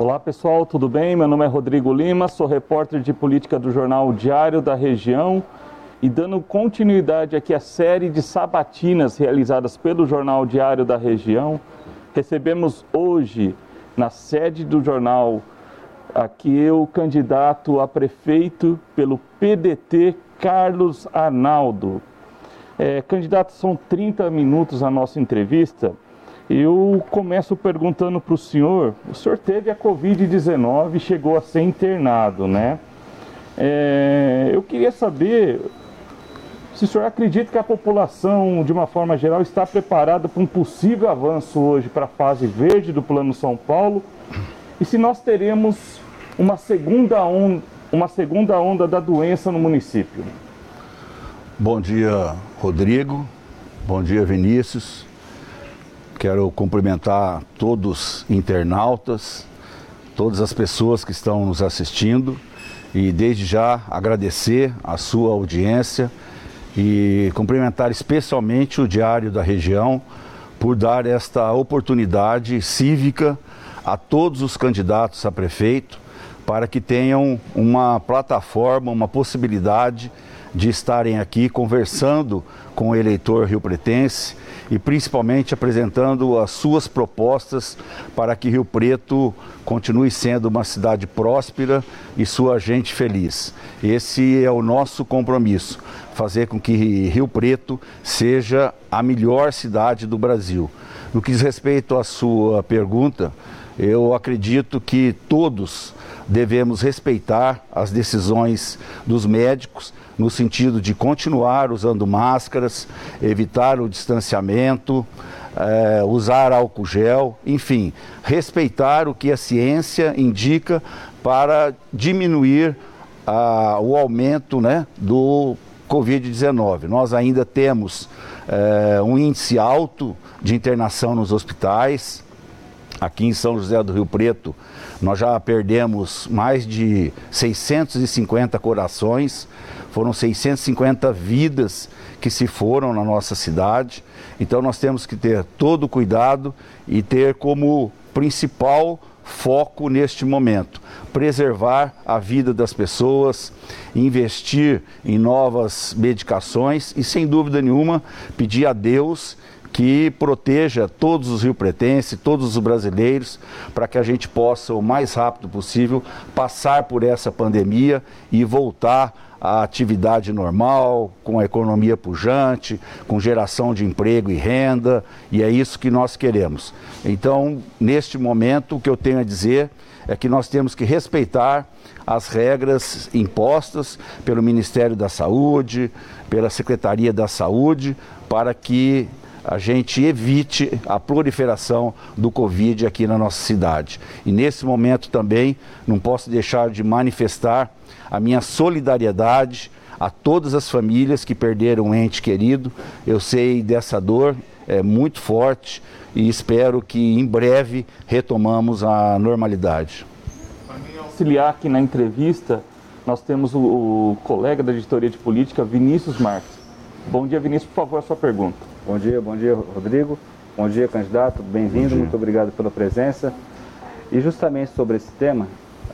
Olá pessoal, tudo bem? Meu nome é Rodrigo Lima, sou repórter de política do jornal Diário da Região e dando continuidade aqui à série de sabatinas realizadas pelo jornal Diário da Região, recebemos hoje na sede do jornal aqui o candidato a prefeito pelo PDT, Carlos Arnaldo. É, candidato, são 30 minutos a nossa entrevista. Eu começo perguntando para o senhor: o senhor teve a Covid-19 e chegou a ser internado, né? É, eu queria saber se o senhor acredita que a população, de uma forma geral, está preparada para um possível avanço hoje para a fase verde do Plano São Paulo e se nós teremos uma segunda onda, uma segunda onda da doença no município. Bom dia, Rodrigo. Bom dia, Vinícius. Quero cumprimentar todos os internautas, todas as pessoas que estão nos assistindo e desde já agradecer a sua audiência e cumprimentar especialmente o Diário da Região por dar esta oportunidade cívica a todos os candidatos a prefeito para que tenham uma plataforma, uma possibilidade de estarem aqui conversando com o eleitor rio-pretense e principalmente apresentando as suas propostas para que Rio Preto continue sendo uma cidade próspera e sua gente feliz. Esse é o nosso compromisso, fazer com que Rio Preto seja a melhor cidade do Brasil. No que diz respeito à sua pergunta, eu acredito que todos devemos respeitar as decisões dos médicos no sentido de continuar usando máscaras, evitar o distanciamento, é, usar álcool gel, enfim, respeitar o que a ciência indica para diminuir a, o aumento né, do Covid-19. Nós ainda temos é, um índice alto de internação nos hospitais. Aqui em São José do Rio Preto, nós já perdemos mais de 650 corações, foram 650 vidas que se foram na nossa cidade. Então nós temos que ter todo o cuidado e ter como principal foco neste momento preservar a vida das pessoas, investir em novas medicações e, sem dúvida nenhuma, pedir a Deus que proteja todos os rio-pretenses, todos os brasileiros, para que a gente possa, o mais rápido possível, passar por essa pandemia e voltar à atividade normal, com a economia pujante, com geração de emprego e renda, e é isso que nós queremos. Então, neste momento, o que eu tenho a dizer é que nós temos que respeitar as regras impostas pelo Ministério da Saúde, pela Secretaria da Saúde, para que a gente evite a proliferação do Covid aqui na nossa cidade. E nesse momento também não posso deixar de manifestar a minha solidariedade a todas as famílias que perderam um ente querido. Eu sei dessa dor, é muito forte e espero que em breve retomamos a normalidade. Para mim auxiliar aqui na entrevista, nós temos o, o colega da editoria de política, Vinícius Marques. Bom dia, Vinícius, por favor, a sua pergunta. Bom dia, bom dia, Rodrigo. Bom dia, candidato. Bem-vindo, muito obrigado pela presença. E justamente sobre esse tema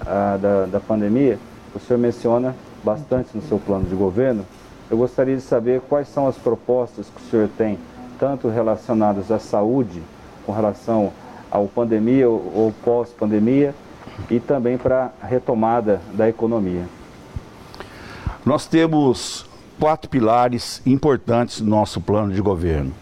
a, da, da pandemia, o senhor menciona bastante no seu plano de governo. Eu gostaria de saber quais são as propostas que o senhor tem, tanto relacionadas à saúde, com relação ao pandemia ou pós-pandemia, e também para a retomada da economia. Nós temos quatro pilares importantes no nosso plano de governo.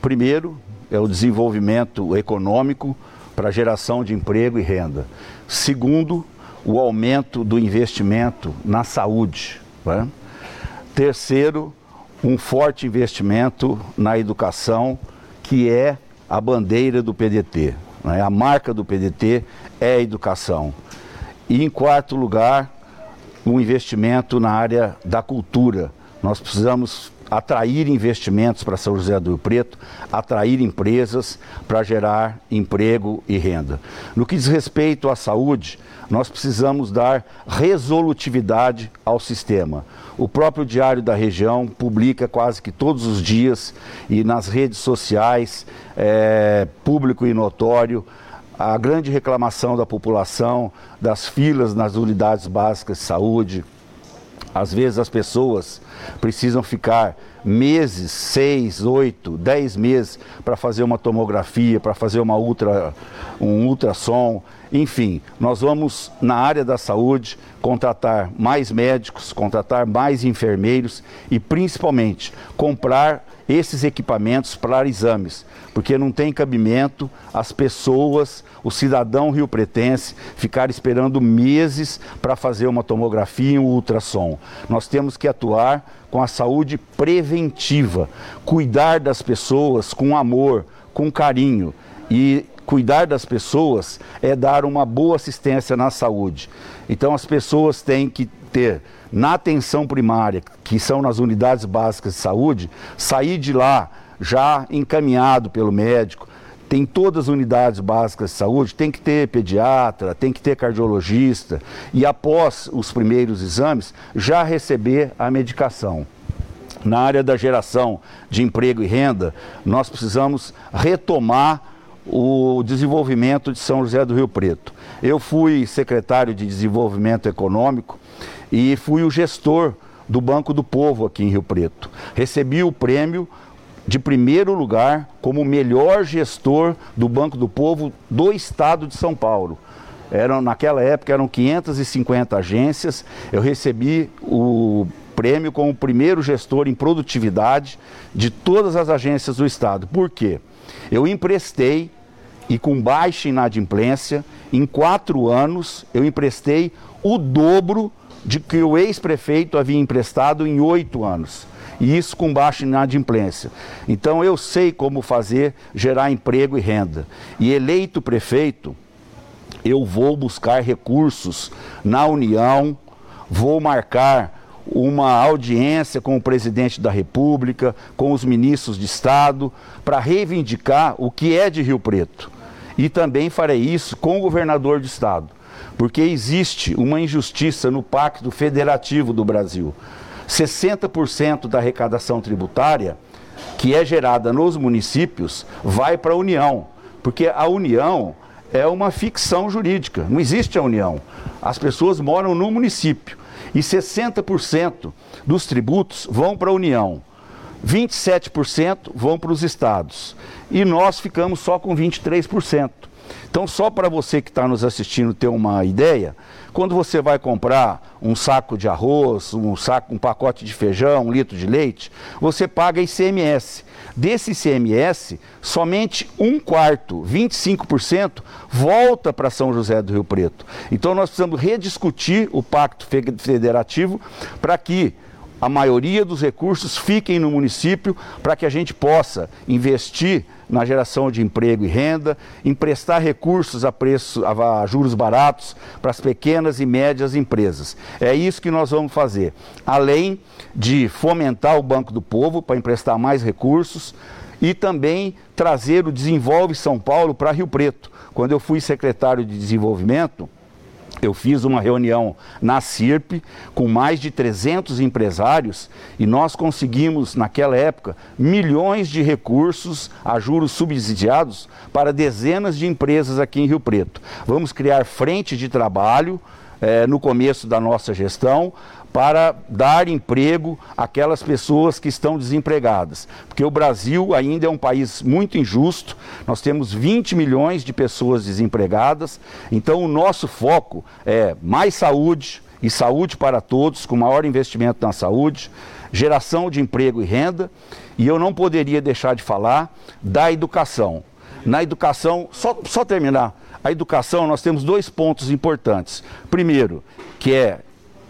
Primeiro é o desenvolvimento econômico para geração de emprego e renda. Segundo, o aumento do investimento na saúde. Né? Terceiro, um forte investimento na educação, que é a bandeira do PDT. Né? A marca do PDT é a educação. E em quarto lugar, um investimento na área da cultura. Nós precisamos atrair investimentos para São José do Rio Preto, atrair empresas para gerar emprego e renda. No que diz respeito à saúde, nós precisamos dar resolutividade ao sistema. O próprio Diário da Região publica quase que todos os dias e nas redes sociais, é, público e notório, a grande reclamação da população das filas nas unidades básicas de saúde. Às vezes as pessoas precisam ficar meses, seis, oito, dez meses para fazer uma tomografia, para fazer uma ultra, um ultrassom. Enfim, nós vamos na área da saúde contratar mais médicos, contratar mais enfermeiros e principalmente comprar esses equipamentos para exames, porque não tem cabimento as pessoas, o cidadão rio-pretense, ficar esperando meses para fazer uma tomografia e um ultrassom. Nós temos que atuar com a saúde preventiva, cuidar das pessoas com amor, com carinho e cuidar das pessoas é dar uma boa assistência na saúde. Então as pessoas têm que ter na atenção primária, que são nas unidades básicas de saúde, sair de lá já encaminhado pelo médico. Tem todas as unidades básicas de saúde, tem que ter pediatra, tem que ter cardiologista e após os primeiros exames já receber a medicação. Na área da geração de emprego e renda, nós precisamos retomar o desenvolvimento de São José do Rio Preto. Eu fui secretário de Desenvolvimento Econômico e fui o gestor do Banco do Povo aqui em Rio Preto. Recebi o prêmio de primeiro lugar como melhor gestor do Banco do Povo do estado de São Paulo. Eram, naquela época eram 550 agências, eu recebi o prêmio como o primeiro gestor em produtividade de todas as agências do estado. Por quê? Eu emprestei e com baixa inadimplência, em quatro anos eu emprestei o dobro de que o ex-prefeito havia emprestado em oito anos. E isso com baixa inadimplência. Então eu sei como fazer gerar emprego e renda. E eleito prefeito, eu vou buscar recursos na União, vou marcar uma audiência com o presidente da República, com os ministros de Estado, para reivindicar o que é de Rio Preto. E também farei isso com o governador de Estado porque existe uma injustiça no Pacto Federativo do Brasil. 60% da arrecadação tributária que é gerada nos municípios vai para a União, porque a União é uma ficção jurídica, não existe a União. As pessoas moram no município e 60% dos tributos vão para a União. 27% vão para os estados e nós ficamos só com 23%. Então, só para você que está nos assistindo ter uma ideia, quando você vai comprar um saco de arroz, um saco, um pacote de feijão, um litro de leite, você paga ICMS. Desse ICMS, somente um quarto, 25%, volta para São José do Rio Preto. Então nós precisamos rediscutir o pacto federativo para que a maioria dos recursos fiquem no município para que a gente possa investir na geração de emprego e renda, emprestar recursos a, preço, a juros baratos para as pequenas e médias empresas. É isso que nós vamos fazer. Além de fomentar o Banco do Povo para emprestar mais recursos e também trazer o Desenvolve São Paulo para Rio Preto. Quando eu fui secretário de Desenvolvimento, eu fiz uma reunião na CIRP com mais de 300 empresários e nós conseguimos, naquela época, milhões de recursos a juros subsidiados para dezenas de empresas aqui em Rio Preto. Vamos criar frente de trabalho eh, no começo da nossa gestão para dar emprego àquelas pessoas que estão desempregadas. Porque o Brasil ainda é um país muito injusto, nós temos 20 milhões de pessoas desempregadas, então o nosso foco é mais saúde e saúde para todos, com maior investimento na saúde, geração de emprego e renda, e eu não poderia deixar de falar da educação. Na educação, só, só terminar, a educação nós temos dois pontos importantes. Primeiro, que é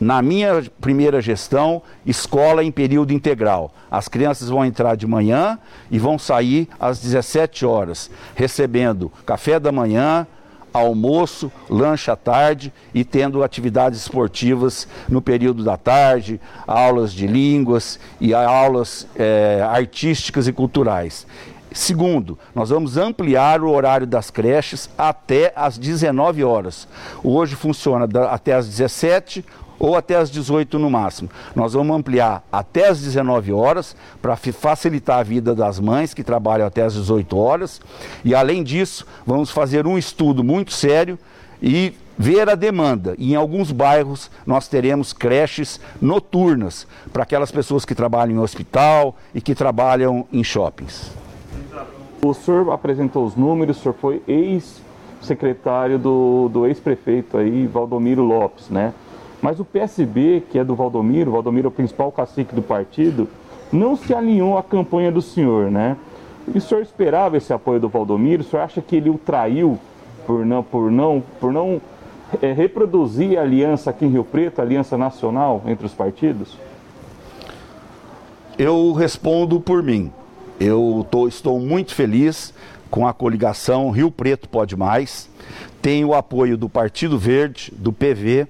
na minha primeira gestão, escola em período integral. As crianças vão entrar de manhã e vão sair às 17 horas, recebendo café da manhã, almoço, lanche à tarde e tendo atividades esportivas no período da tarde, aulas de línguas e aulas é, artísticas e culturais. Segundo, nós vamos ampliar o horário das creches até às 19 horas. Hoje funciona até às 17 ou até às 18 no máximo. Nós vamos ampliar até às 19 horas para facilitar a vida das mães que trabalham até às 18 horas. E além disso, vamos fazer um estudo muito sério e ver a demanda. E em alguns bairros nós teremos creches noturnas para aquelas pessoas que trabalham em hospital e que trabalham em shoppings. O senhor apresentou os números, o senhor foi ex-secretário do, do ex-prefeito aí, Valdomiro Lopes, né? Mas o PSB, que é do Valdomiro, o Valdomiro é o principal cacique do partido, não se alinhou à campanha do senhor, né? E o senhor esperava esse apoio do Valdomiro? O senhor acha que ele o traiu por não, por não, por não é, reproduzir a aliança aqui em Rio Preto, a aliança nacional entre os partidos? Eu respondo por mim. Eu tô, estou muito feliz com a coligação Rio Preto Pode Mais. Tenho o apoio do Partido Verde, do PV,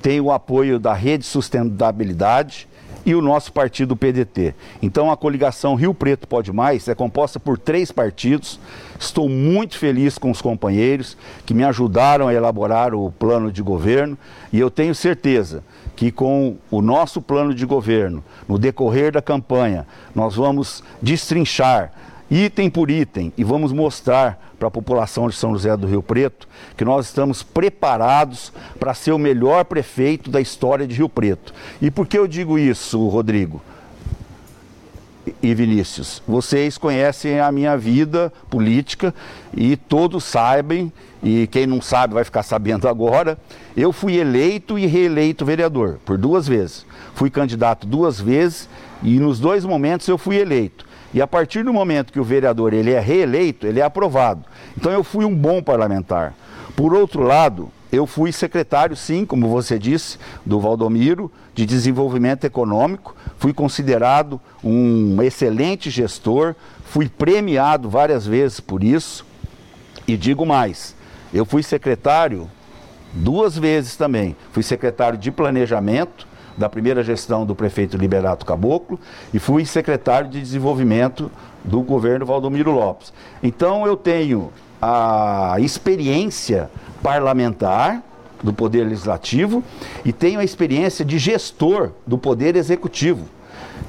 tenho o apoio da Rede Sustentabilidade e o nosso partido PDT. Então a coligação Rio Preto Pode Mais é composta por três partidos. Estou muito feliz com os companheiros que me ajudaram a elaborar o plano de governo e eu tenho certeza que com o nosso plano de governo, no decorrer da campanha, nós vamos destrinchar item por item e vamos mostrar para a população de São José do Rio Preto que nós estamos preparados para ser o melhor prefeito da história de Rio Preto. E por que eu digo isso, Rodrigo? e Vinícius, vocês conhecem a minha vida política e todos sabem, e quem não sabe vai ficar sabendo agora, eu fui eleito e reeleito vereador por duas vezes. Fui candidato duas vezes e nos dois momentos eu fui eleito. E a partir do momento que o vereador ele é reeleito, ele é aprovado. Então eu fui um bom parlamentar. Por outro lado, eu fui secretário, sim, como você disse, do Valdomiro, de desenvolvimento econômico. Fui considerado um excelente gestor, fui premiado várias vezes por isso. E digo mais, eu fui secretário duas vezes também. Fui secretário de planejamento da primeira gestão do prefeito Liberato Caboclo e fui secretário de desenvolvimento do governo Valdomiro Lopes. Então eu tenho a experiência parlamentar do Poder Legislativo e tenho a experiência de gestor do Poder Executivo.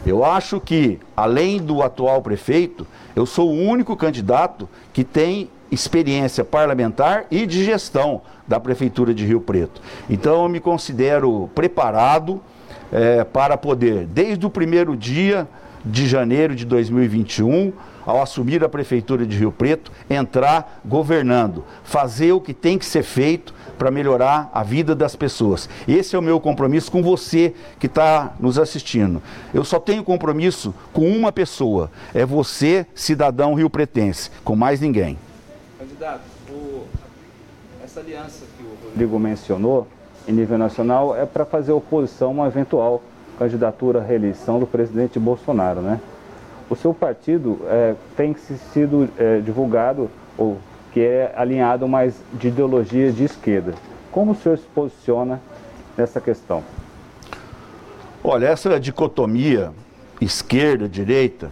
Eu acho que, além do atual prefeito, eu sou o único candidato que tem experiência parlamentar e de gestão da Prefeitura de Rio Preto. Então, eu me considero preparado é, para poder, desde o primeiro dia de janeiro de 2021, ao assumir a Prefeitura de Rio Preto, entrar governando, fazer o que tem que ser feito para melhorar a vida das pessoas. Esse é o meu compromisso com você que está nos assistindo. Eu só tenho compromisso com uma pessoa, é você, cidadão rio-pretense, com mais ninguém. Candidato, o... essa aliança que o Rodrigo mencionou, em nível nacional é para fazer oposição a uma eventual candidatura à reeleição do presidente Bolsonaro, né? O seu partido é, tem sido é, divulgado ou que é alinhado mais de ideologia de esquerda. Como o senhor se posiciona nessa questão? Olha, essa dicotomia esquerda-direita,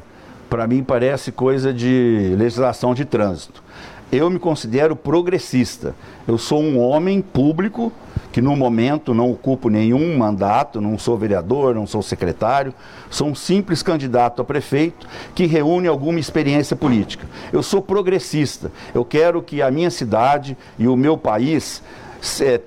para mim parece coisa de legislação de trânsito. Eu me considero progressista. Eu sou um homem público que no momento não ocupo nenhum mandato, não sou vereador, não sou secretário, sou um simples candidato a prefeito que reúne alguma experiência política. Eu sou progressista, eu quero que a minha cidade e o meu país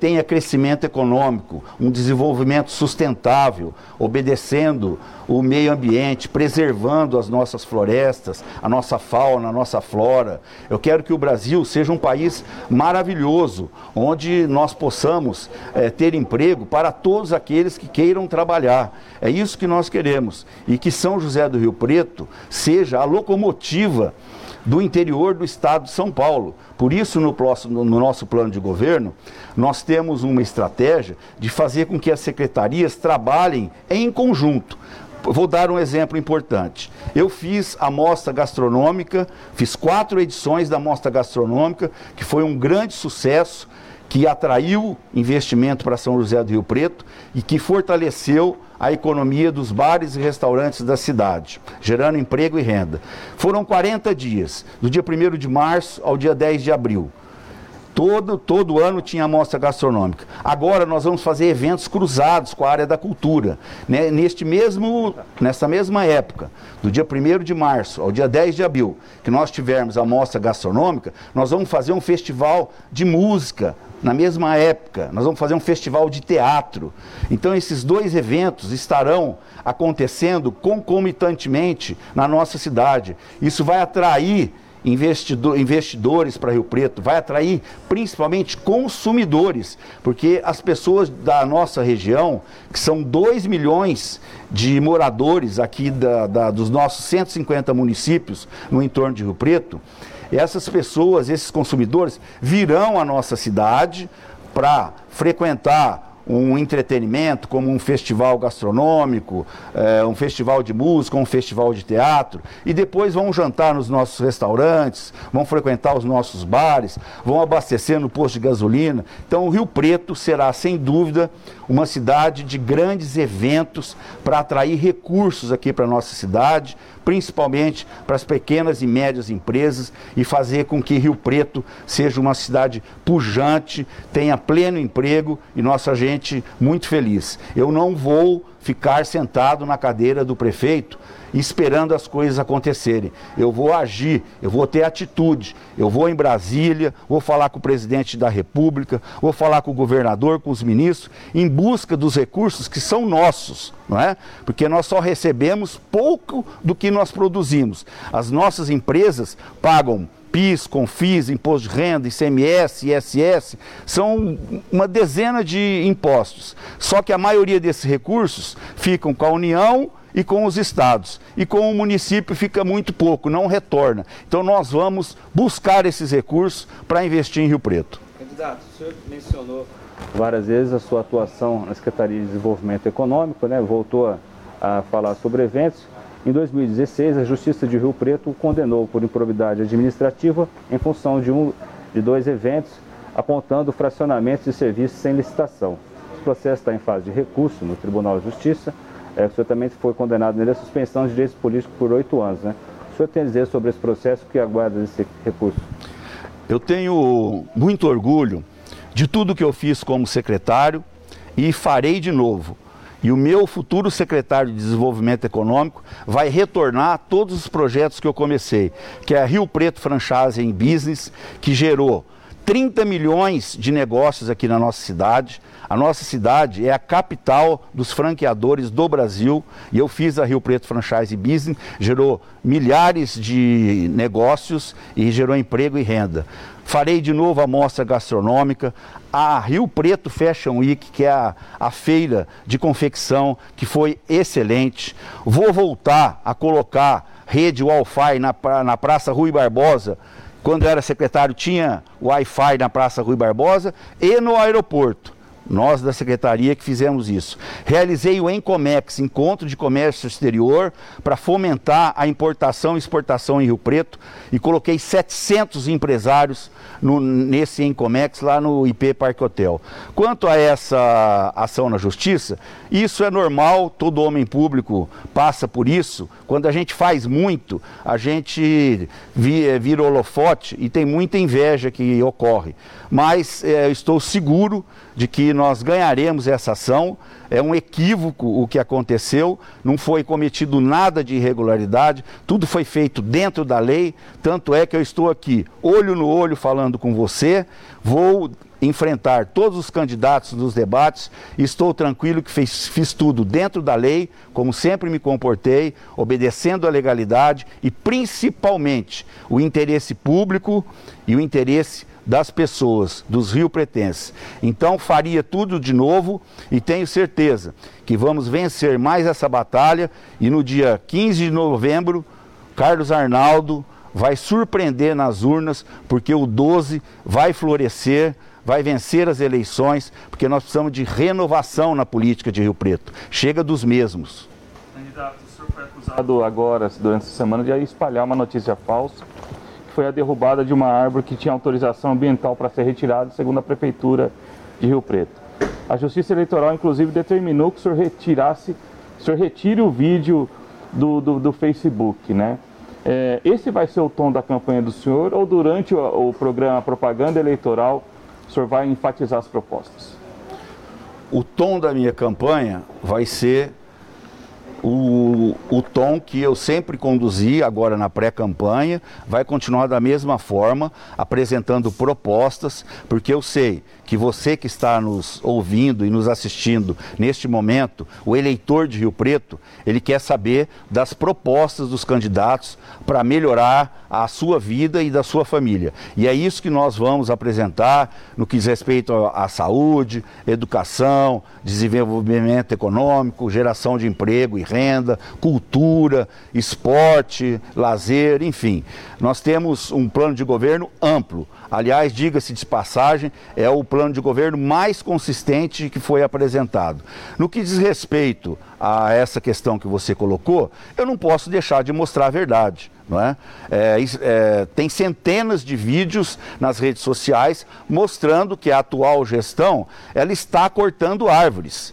tenha crescimento econômico, um desenvolvimento sustentável, obedecendo o meio ambiente, preservando as nossas florestas, a nossa fauna, a nossa flora. Eu quero que o Brasil seja um país maravilhoso, onde nós possamos é, ter emprego para todos aqueles que queiram trabalhar. É isso que nós queremos. E que São José do Rio Preto seja a locomotiva do interior do estado de São Paulo. Por isso, no, próximo, no nosso plano de governo, nós temos uma estratégia de fazer com que as secretarias trabalhem em conjunto. Vou dar um exemplo importante. Eu fiz a mostra gastronômica, fiz quatro edições da mostra gastronômica, que foi um grande sucesso que atraiu investimento para São José do Rio Preto e que fortaleceu a economia dos bares e restaurantes da cidade, gerando emprego e renda. Foram 40 dias, do dia 1 de março ao dia 10 de abril. Todo, todo ano tinha amostra gastronômica. Agora nós vamos fazer eventos cruzados com a área da cultura. Né? Neste mesmo, nessa mesma época, do dia 1 de março ao dia 10 de abril, que nós tivermos a amostra gastronômica, nós vamos fazer um festival de música na mesma época. Nós vamos fazer um festival de teatro. Então esses dois eventos estarão acontecendo concomitantemente na nossa cidade. Isso vai atrair investidor, investidores para Rio Preto, vai atrair principalmente consumidores, porque as pessoas da nossa região, que são 2 milhões de moradores aqui da, da, dos nossos 150 municípios no entorno de Rio Preto, essas pessoas, esses consumidores, virão à nossa cidade para frequentar um entretenimento, como um festival gastronômico, é, um festival de música, um festival de teatro, e depois vão jantar nos nossos restaurantes, vão frequentar os nossos bares, vão abastecer no posto de gasolina. Então, o Rio Preto será, sem dúvida, uma cidade de grandes eventos para atrair recursos aqui para a nossa cidade, principalmente para as pequenas e médias empresas e fazer com que Rio Preto seja uma cidade pujante, tenha pleno emprego e nossa gente muito feliz. Eu não vou ficar sentado na cadeira do prefeito esperando as coisas acontecerem. Eu vou agir, eu vou ter atitude. Eu vou em Brasília, vou falar com o presidente da República, vou falar com o governador, com os ministros, em busca dos recursos que são nossos, não é? Porque nós só recebemos pouco do que nós produzimos. As nossas empresas pagam PIS, CONFIS, Imposto de Renda, ICMS, ISS, são uma dezena de impostos. Só que a maioria desses recursos ficam com a União e com os estados. E com o município fica muito pouco, não retorna. Então nós vamos buscar esses recursos para investir em Rio Preto. Candidato, o senhor mencionou várias vezes a sua atuação na Secretaria de Desenvolvimento Econômico, né? voltou a, a falar sobre eventos. Em 2016, a Justiça de Rio Preto o condenou por improbidade administrativa em função de, um, de dois eventos, apontando fracionamentos de serviços sem licitação. O processo está em fase de recurso no Tribunal de Justiça é, o senhor também foi condenado nele a suspensão de direitos políticos por oito anos. Né? O senhor tem a dizer sobre esse processo que aguarda esse recurso? Eu tenho muito orgulho de tudo que eu fiz como secretário e farei de novo. E o meu futuro secretário de Desenvolvimento Econômico vai retornar todos os projetos que eu comecei, que é a Rio Preto Franchising Business, que gerou 30 milhões de negócios aqui na nossa cidade. A nossa cidade é a capital dos franqueadores do Brasil e eu fiz a Rio Preto Franchise Business, gerou milhares de negócios e gerou emprego e renda. Farei de novo a mostra gastronômica, a Rio Preto Fashion Week, que é a, a feira de confecção, que foi excelente. Vou voltar a colocar rede Wi-Fi na, na Praça Rui Barbosa, quando eu era secretário, tinha Wi-Fi na Praça Rui Barbosa e no aeroporto. Nós da secretaria que fizemos isso. Realizei o Encomex, Encontro de Comércio Exterior, para fomentar a importação e exportação em Rio Preto e coloquei 700 empresários no, nesse Encomex lá no IP Parque Hotel. Quanto a essa ação na justiça, isso é normal, todo homem público passa por isso. Quando a gente faz muito, a gente vira holofote e tem muita inveja que ocorre. Mas é, estou seguro de que nós ganharemos essa ação. É um equívoco o que aconteceu, não foi cometido nada de irregularidade, tudo foi feito dentro da lei. Tanto é que eu estou aqui, olho no olho, falando com você. Vou enfrentar todos os candidatos nos debates. Estou tranquilo que fiz, fiz tudo dentro da lei, como sempre me comportei, obedecendo à legalidade e principalmente o interesse público e o interesse das pessoas, dos Rio Pretenses. Então faria tudo de novo e tenho certeza que vamos vencer mais essa batalha e no dia 15 de novembro, Carlos Arnaldo vai surpreender nas urnas, porque o 12 vai florescer, vai vencer as eleições, porque nós precisamos de renovação na política de Rio Preto. Chega dos mesmos. Candidato, o senhor foi acusado agora, durante essa semana, de espalhar uma notícia falsa foi a derrubada de uma árvore que tinha autorização ambiental para ser retirada, segundo a Prefeitura de Rio Preto. A Justiça Eleitoral, inclusive, determinou que o senhor retirasse, o senhor retire o vídeo do, do, do Facebook, né? É, esse vai ser o tom da campanha do senhor ou durante o, o programa propaganda eleitoral o senhor vai enfatizar as propostas? O tom da minha campanha vai ser o, o tom que eu sempre conduzi agora na pré-campanha, vai continuar da mesma forma, apresentando propostas, porque eu sei que você que está nos ouvindo e nos assistindo neste momento, o eleitor de Rio Preto, ele quer saber das propostas dos candidatos para melhorar a sua vida e da sua família. E é isso que nós vamos apresentar no que diz respeito à saúde, educação, desenvolvimento econômico, geração de emprego e renda, cultura, esporte, lazer, enfim. Nós temos um plano de governo amplo. Aliás, diga-se de passagem, é o plano de governo mais consistente que foi apresentado. No que diz respeito a essa questão que você colocou, eu não posso deixar de mostrar a verdade. Não é? É, é, tem centenas de vídeos nas redes sociais mostrando que a atual gestão ela está cortando árvores.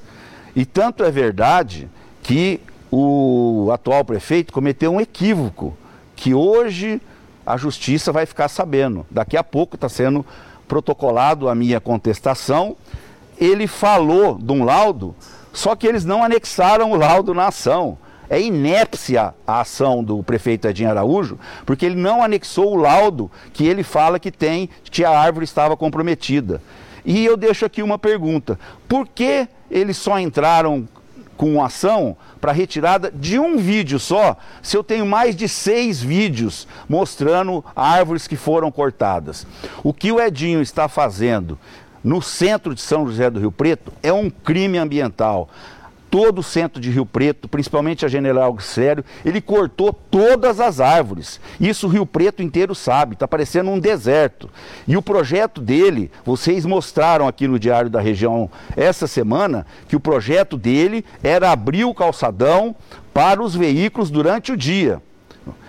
E tanto é verdade que o atual prefeito cometeu um equívoco que hoje a justiça vai ficar sabendo. Daqui a pouco está sendo protocolado a minha contestação. Ele falou de um laudo, só que eles não anexaram o laudo na ação. É inépcia a ação do prefeito Edinho Araújo, porque ele não anexou o laudo que ele fala que tem, que a árvore estava comprometida. E eu deixo aqui uma pergunta: por que eles só entraram com ação para retirada de um vídeo só, se eu tenho mais de seis vídeos mostrando árvores que foram cortadas? O que o Edinho está fazendo no centro de São José do Rio Preto é um crime ambiental todo o centro de Rio Preto, principalmente a General Sério, ele cortou todas as árvores. Isso o Rio Preto inteiro sabe, está parecendo um deserto. E o projeto dele, vocês mostraram aqui no Diário da Região essa semana, que o projeto dele era abrir o calçadão para os veículos durante o dia.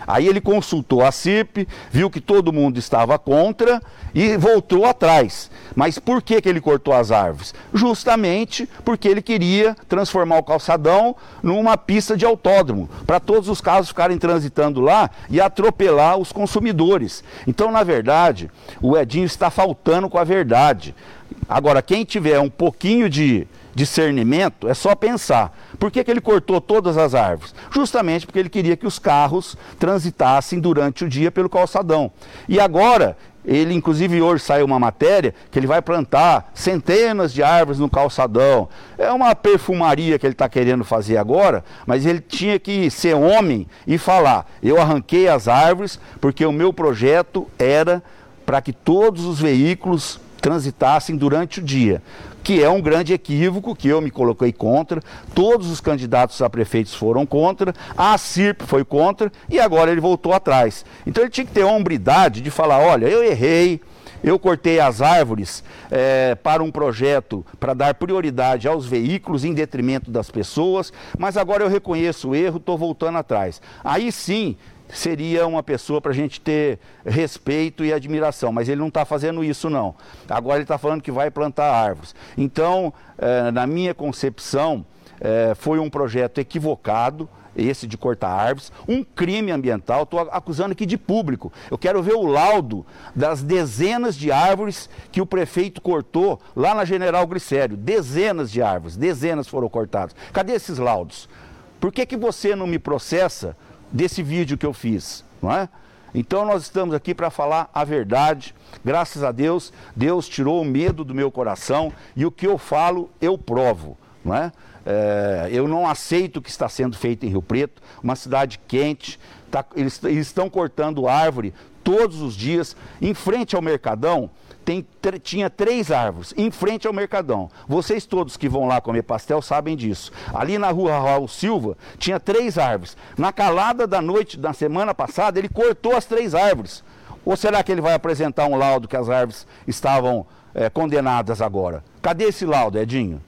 Aí ele consultou a CIP, viu que todo mundo estava contra e voltou atrás. Mas por que, que ele cortou as árvores? Justamente porque ele queria transformar o calçadão numa pista de autódromo, para todos os carros ficarem transitando lá e atropelar os consumidores. Então, na verdade, o Edinho está faltando com a verdade. Agora, quem tiver um pouquinho de discernimento, é só pensar. Por que, que ele cortou todas as árvores? Justamente porque ele queria que os carros transitassem durante o dia pelo calçadão. E agora, ele inclusive hoje saiu uma matéria que ele vai plantar centenas de árvores no calçadão. É uma perfumaria que ele está querendo fazer agora, mas ele tinha que ser homem e falar: eu arranquei as árvores porque o meu projeto era para que todos os veículos transitassem durante o dia que é um grande equívoco, que eu me coloquei contra, todos os candidatos a prefeitos foram contra, a CIRP foi contra e agora ele voltou atrás. Então ele tinha que ter a hombridade de falar: olha, eu errei, eu cortei as árvores é, para um projeto para dar prioridade aos veículos em detrimento das pessoas, mas agora eu reconheço o erro, estou voltando atrás. Aí sim seria uma pessoa para a gente ter respeito e admiração, mas ele não está fazendo isso não. Agora ele está falando que vai plantar árvores. Então, eh, na minha concepção, eh, foi um projeto equivocado, esse de cortar árvores, um crime ambiental, estou acusando aqui de público. Eu quero ver o laudo das dezenas de árvores que o prefeito cortou lá na General Glicério. Dezenas de árvores, dezenas foram cortadas. Cadê esses laudos? Por que, que você não me processa desse vídeo que eu fiz, não é? Então nós estamos aqui para falar a verdade. Graças a Deus, Deus tirou o medo do meu coração e o que eu falo eu provo, não é? é eu não aceito o que está sendo feito em Rio Preto, uma cidade quente. Tá, eles, eles estão cortando árvore todos os dias em frente ao Mercadão tem, tinha três árvores em frente ao Mercadão. Vocês todos que vão lá comer pastel sabem disso. Ali na rua Raul Silva tinha três árvores. Na calada da noite da semana passada, ele cortou as três árvores. Ou será que ele vai apresentar um laudo que as árvores estavam é, condenadas agora? Cadê esse laudo, Edinho?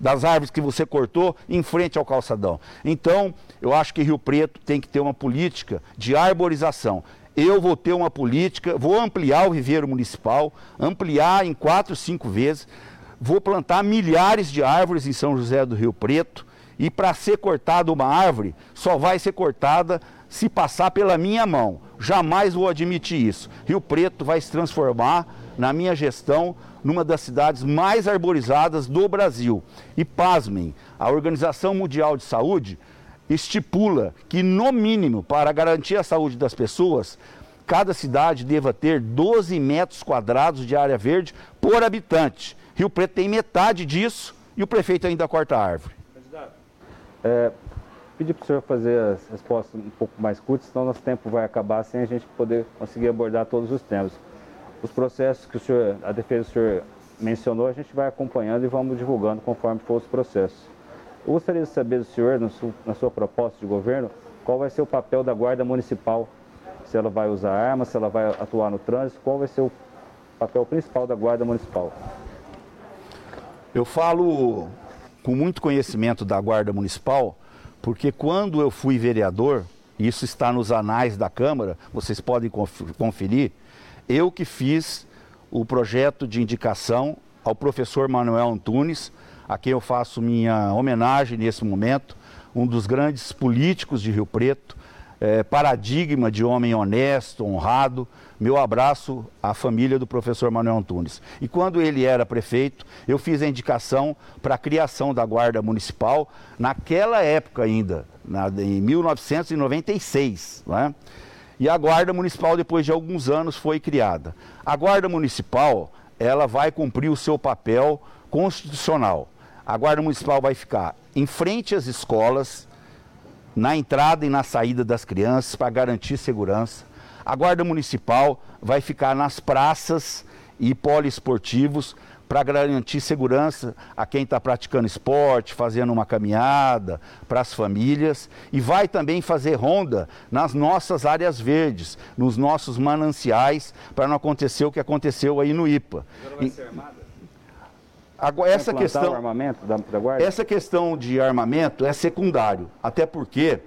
Das árvores que você cortou em frente ao calçadão. Então, eu acho que Rio Preto tem que ter uma política de arborização. Eu vou ter uma política, vou ampliar o viveiro municipal, ampliar em quatro, cinco vezes, vou plantar milhares de árvores em São José do Rio Preto, e para ser cortada uma árvore, só vai ser cortada se passar pela minha mão. Jamais vou admitir isso. Rio Preto vai se transformar, na minha gestão, numa das cidades mais arborizadas do Brasil. E pasmem, a Organização Mundial de Saúde estipula que, no mínimo, para garantir a saúde das pessoas, cada cidade deva ter 12 metros quadrados de área verde por habitante. Rio Preto tem metade disso e o prefeito ainda corta a árvore. É, pedir para o senhor fazer as respostas um pouco mais curtas, senão nosso tempo vai acabar sem a gente poder conseguir abordar todos os temas. Os processos que o senhor, a defesa do senhor mencionou, a gente vai acompanhando e vamos divulgando conforme for os processos. Eu gostaria de saber do senhor, na sua proposta de governo, qual vai ser o papel da Guarda Municipal, se ela vai usar armas, se ela vai atuar no trânsito, qual vai ser o papel principal da Guarda Municipal? Eu falo com muito conhecimento da Guarda Municipal, porque quando eu fui vereador, isso está nos anais da Câmara, vocês podem conferir, eu que fiz o projeto de indicação ao professor Manuel Antunes, a quem eu faço minha homenagem nesse momento, um dos grandes políticos de Rio Preto, é, paradigma de homem honesto, honrado. Meu abraço à família do professor Manuel Antunes. E quando ele era prefeito, eu fiz a indicação para a criação da Guarda Municipal, naquela época ainda, na, em 1996. Né? E a Guarda Municipal, depois de alguns anos, foi criada. A Guarda Municipal, ela vai cumprir o seu papel constitucional. A Guarda Municipal vai ficar em frente às escolas, na entrada e na saída das crianças para garantir segurança. A Guarda Municipal vai ficar nas praças e poliesportivos para garantir segurança a quem está praticando esporte, fazendo uma caminhada, para as famílias. E vai também fazer ronda nas nossas áreas verdes, nos nossos mananciais, para não acontecer o que aconteceu aí no IPA. Agora vai ser armada? Agora, essa questão, da, da essa questão de armamento é secundário, até porque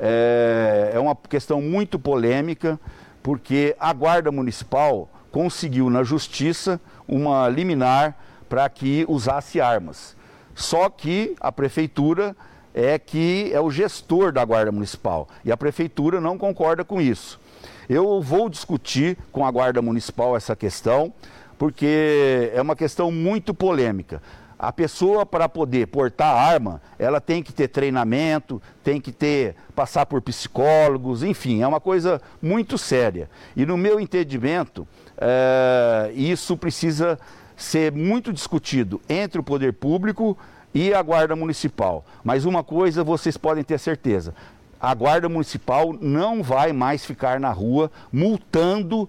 é, é uma questão muito polêmica, porque a guarda municipal conseguiu na justiça uma liminar para que usasse armas. Só que a prefeitura é que é o gestor da guarda municipal e a prefeitura não concorda com isso. Eu vou discutir com a guarda municipal essa questão porque é uma questão muito polêmica. A pessoa para poder portar arma, ela tem que ter treinamento, tem que ter passar por psicólogos, enfim, é uma coisa muito séria. E no meu entendimento, é, isso precisa ser muito discutido entre o poder público e a guarda municipal. Mas uma coisa vocês podem ter certeza: a guarda municipal não vai mais ficar na rua multando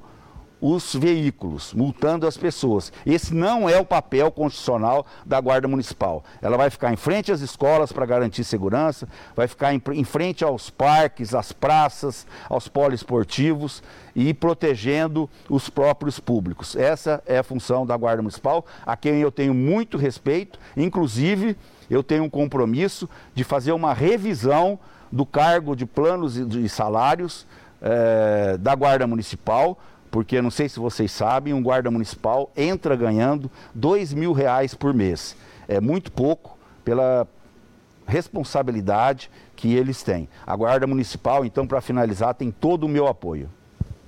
os veículos, multando as pessoas. Esse não é o papel constitucional da Guarda Municipal. Ela vai ficar em frente às escolas para garantir segurança, vai ficar em, em, frente aos parques, às praças, aos poliesportivos e protegendo os próprios públicos. Essa é a função da Guarda Municipal, a quem eu tenho muito respeito, inclusive eu tenho um compromisso de fazer uma revisão do cargo de planos e salários eh, da Guarda Municipal porque não sei se vocês sabem, um guarda municipal entra ganhando dois mil reais por mês. É muito pouco pela responsabilidade que eles têm. A guarda municipal, então, para finalizar, tem todo o meu apoio.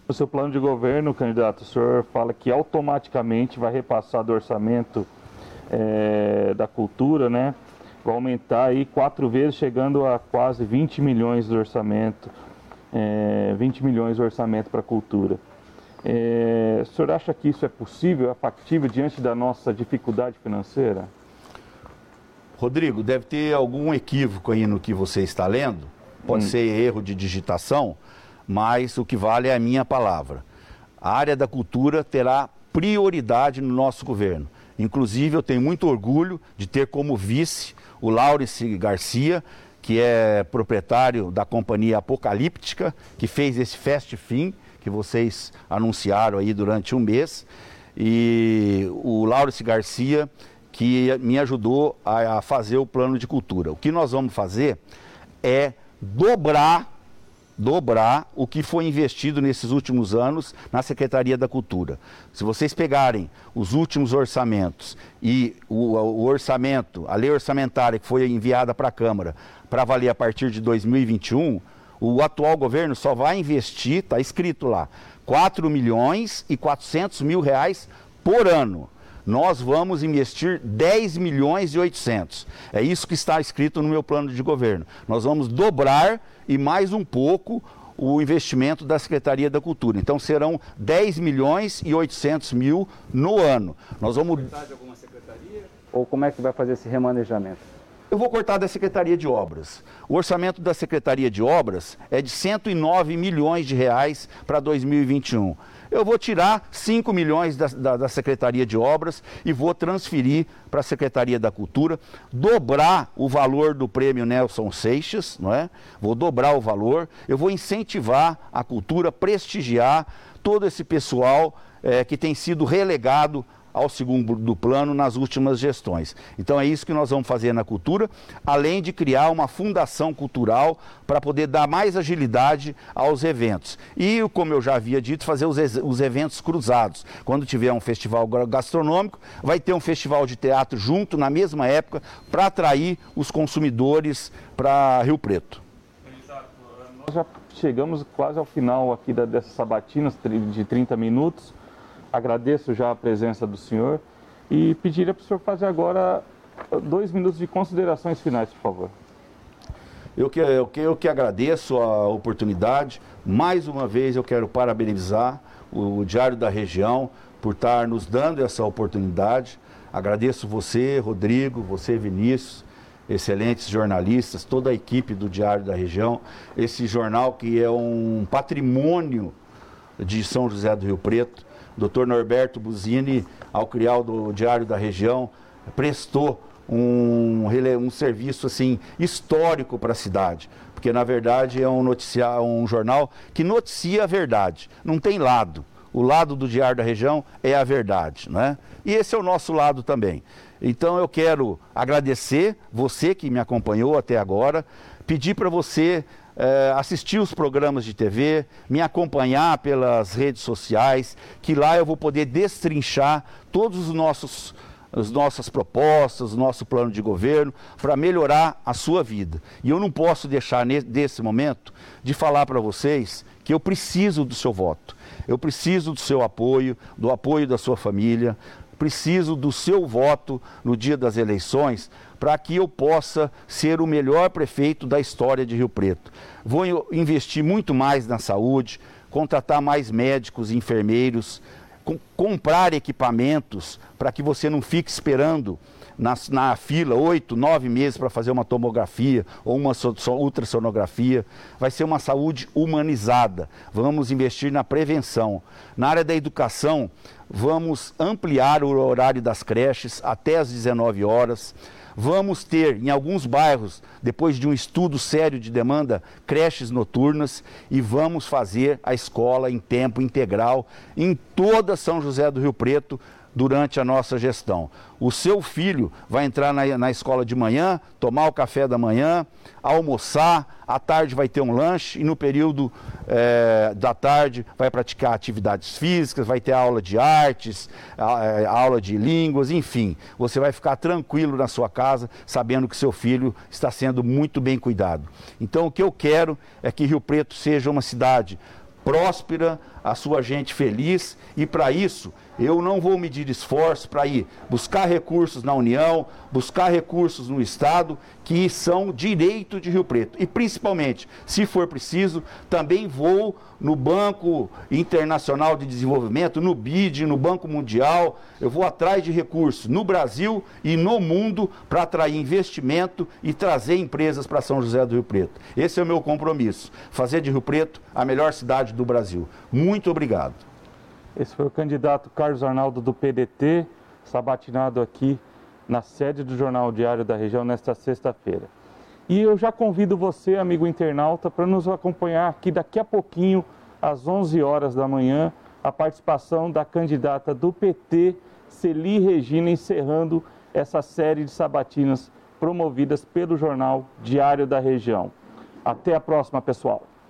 O seu plano de governo, candidato, o senhor fala que automaticamente vai repassar do orçamento é, da cultura, né? Vai aumentar aí quatro vezes, chegando a quase 20 milhões do orçamento, é, 20 milhões do orçamento para a cultura. É, o senhor acha que isso é possível, é factível diante da nossa dificuldade financeira? Rodrigo, deve ter algum equívoco aí no que você está lendo. Pode hum. ser erro de digitação, mas o que vale é a minha palavra. A área da cultura terá prioridade no nosso governo. Inclusive, eu tenho muito orgulho de ter como vice o Laurence Garcia, que é proprietário da companhia Apocalíptica, que fez esse Fast Fim que vocês anunciaram aí durante um mês, e o Laurence Garcia, que me ajudou a, a fazer o plano de cultura. O que nós vamos fazer é dobrar dobrar o que foi investido nesses últimos anos na Secretaria da Cultura. Se vocês pegarem os últimos orçamentos e o, o orçamento, a lei orçamentária que foi enviada para a Câmara para valer a partir de 2021, o atual governo só vai investir, está escrito lá, 4 milhões e 400 mil reais por ano nós vamos investir 10 milhões e 800. É isso que está escrito no meu plano de governo. Nós vamos dobrar e mais um pouco o investimento da Secretaria da Cultura. Então serão 10 milhões e 800 mil no ano. Nós vamos. Ou como é que vai fazer esse remanejamento? Eu vou cortar da Secretaria de Obras. O orçamento da Secretaria de Obras é de 109 milhões de reais para 2021 eu vou tirar 5 milhões da, da, da Secretaria de Obras e vou transferir para a Secretaria da Cultura, dobrar o valor do prêmio Nelson Seixas, não é? Vou dobrar o valor, eu vou incentivar a cultura, prestigiar todo esse pessoal é, que tem sido relegado ao segundo plano nas últimas gestões. Então é isso que nós vamos fazer na cultura, além de criar uma fundação cultural para poder dar mais agilidade aos eventos. E, como eu já havia dito, fazer os, os eventos cruzados. Quando tiver um festival gastronômico, vai ter um festival de teatro junto na mesma época para atrair os consumidores para Rio Preto. Nós já chegamos quase ao final aqui dessas sabatinas de 30 minutos. Agradeço já a presença do senhor e pediria para o senhor fazer agora dois minutos de considerações finais, por favor. Eu que, eu, que, eu que agradeço a oportunidade. Mais uma vez eu quero parabenizar o, o Diário da Região por estar nos dando essa oportunidade. Agradeço você, Rodrigo, você, Vinícius, excelentes jornalistas, toda a equipe do Diário da Região. Esse jornal que é um patrimônio de São José do Rio Preto Dr. Norberto Buzini, ao criar o Diário da Região, prestou um, um serviço assim histórico para a cidade, porque na verdade é um noticiário, um jornal que noticia a verdade, não tem lado. O lado do Diário da Região é a verdade, né? E esse é o nosso lado também. Então eu quero agradecer você que me acompanhou até agora, pedir para você é, assistir os programas de TV, me acompanhar pelas redes sociais, que lá eu vou poder destrinchar todos os nossos as nossas propostas, o nosso plano de governo para melhorar a sua vida. E eu não posso deixar nesse momento de falar para vocês que eu preciso do seu voto. Eu preciso do seu apoio, do apoio da sua família, preciso do seu voto no dia das eleições para que eu possa ser o melhor prefeito da história de Rio Preto. Vou investir muito mais na saúde, contratar mais médicos e enfermeiros, com, comprar equipamentos para que você não fique esperando na, na fila oito, nove meses para fazer uma tomografia ou uma so, so, ultrassonografia. Vai ser uma saúde humanizada. Vamos investir na prevenção. Na área da educação, vamos ampliar o horário das creches até às 19 horas. Vamos ter, em alguns bairros, depois de um estudo sério de demanda, creches noturnas e vamos fazer a escola em tempo integral em toda São José do Rio Preto durante a nossa gestão. O seu filho vai entrar na, na escola de manhã, tomar o café da manhã, almoçar, à tarde vai ter um lanche e no período é, da tarde vai praticar atividades físicas, vai ter aula de artes, a, a, aula de línguas, enfim. Você vai ficar tranquilo na sua casa, sabendo que seu filho está sendo muito bem cuidado. Então, o que eu quero é que Rio Preto seja uma cidade próspera, a sua gente feliz e para isso eu não vou medir esforço para ir buscar recursos na União, buscar recursos no Estado, que são direito de Rio Preto. E principalmente, se for preciso, também vou no Banco Internacional de Desenvolvimento, no BID, no Banco Mundial, eu vou atrás de recursos no Brasil e no mundo para atrair investimento e trazer empresas para São José do Rio Preto. Esse é o meu compromisso, fazer de Rio Preto a melhor cidade do Brasil. Muito obrigado. Esse foi o candidato Carlos Arnaldo do PDT, sabatinado aqui na sede do Jornal Diário da Região nesta sexta-feira. E eu já convido você, amigo internauta, para nos acompanhar aqui daqui a pouquinho, às 11 horas da manhã, a participação da candidata do PT, Celi Regina, encerrando essa série de sabatinas promovidas pelo Jornal Diário da Região. Até a próxima, pessoal.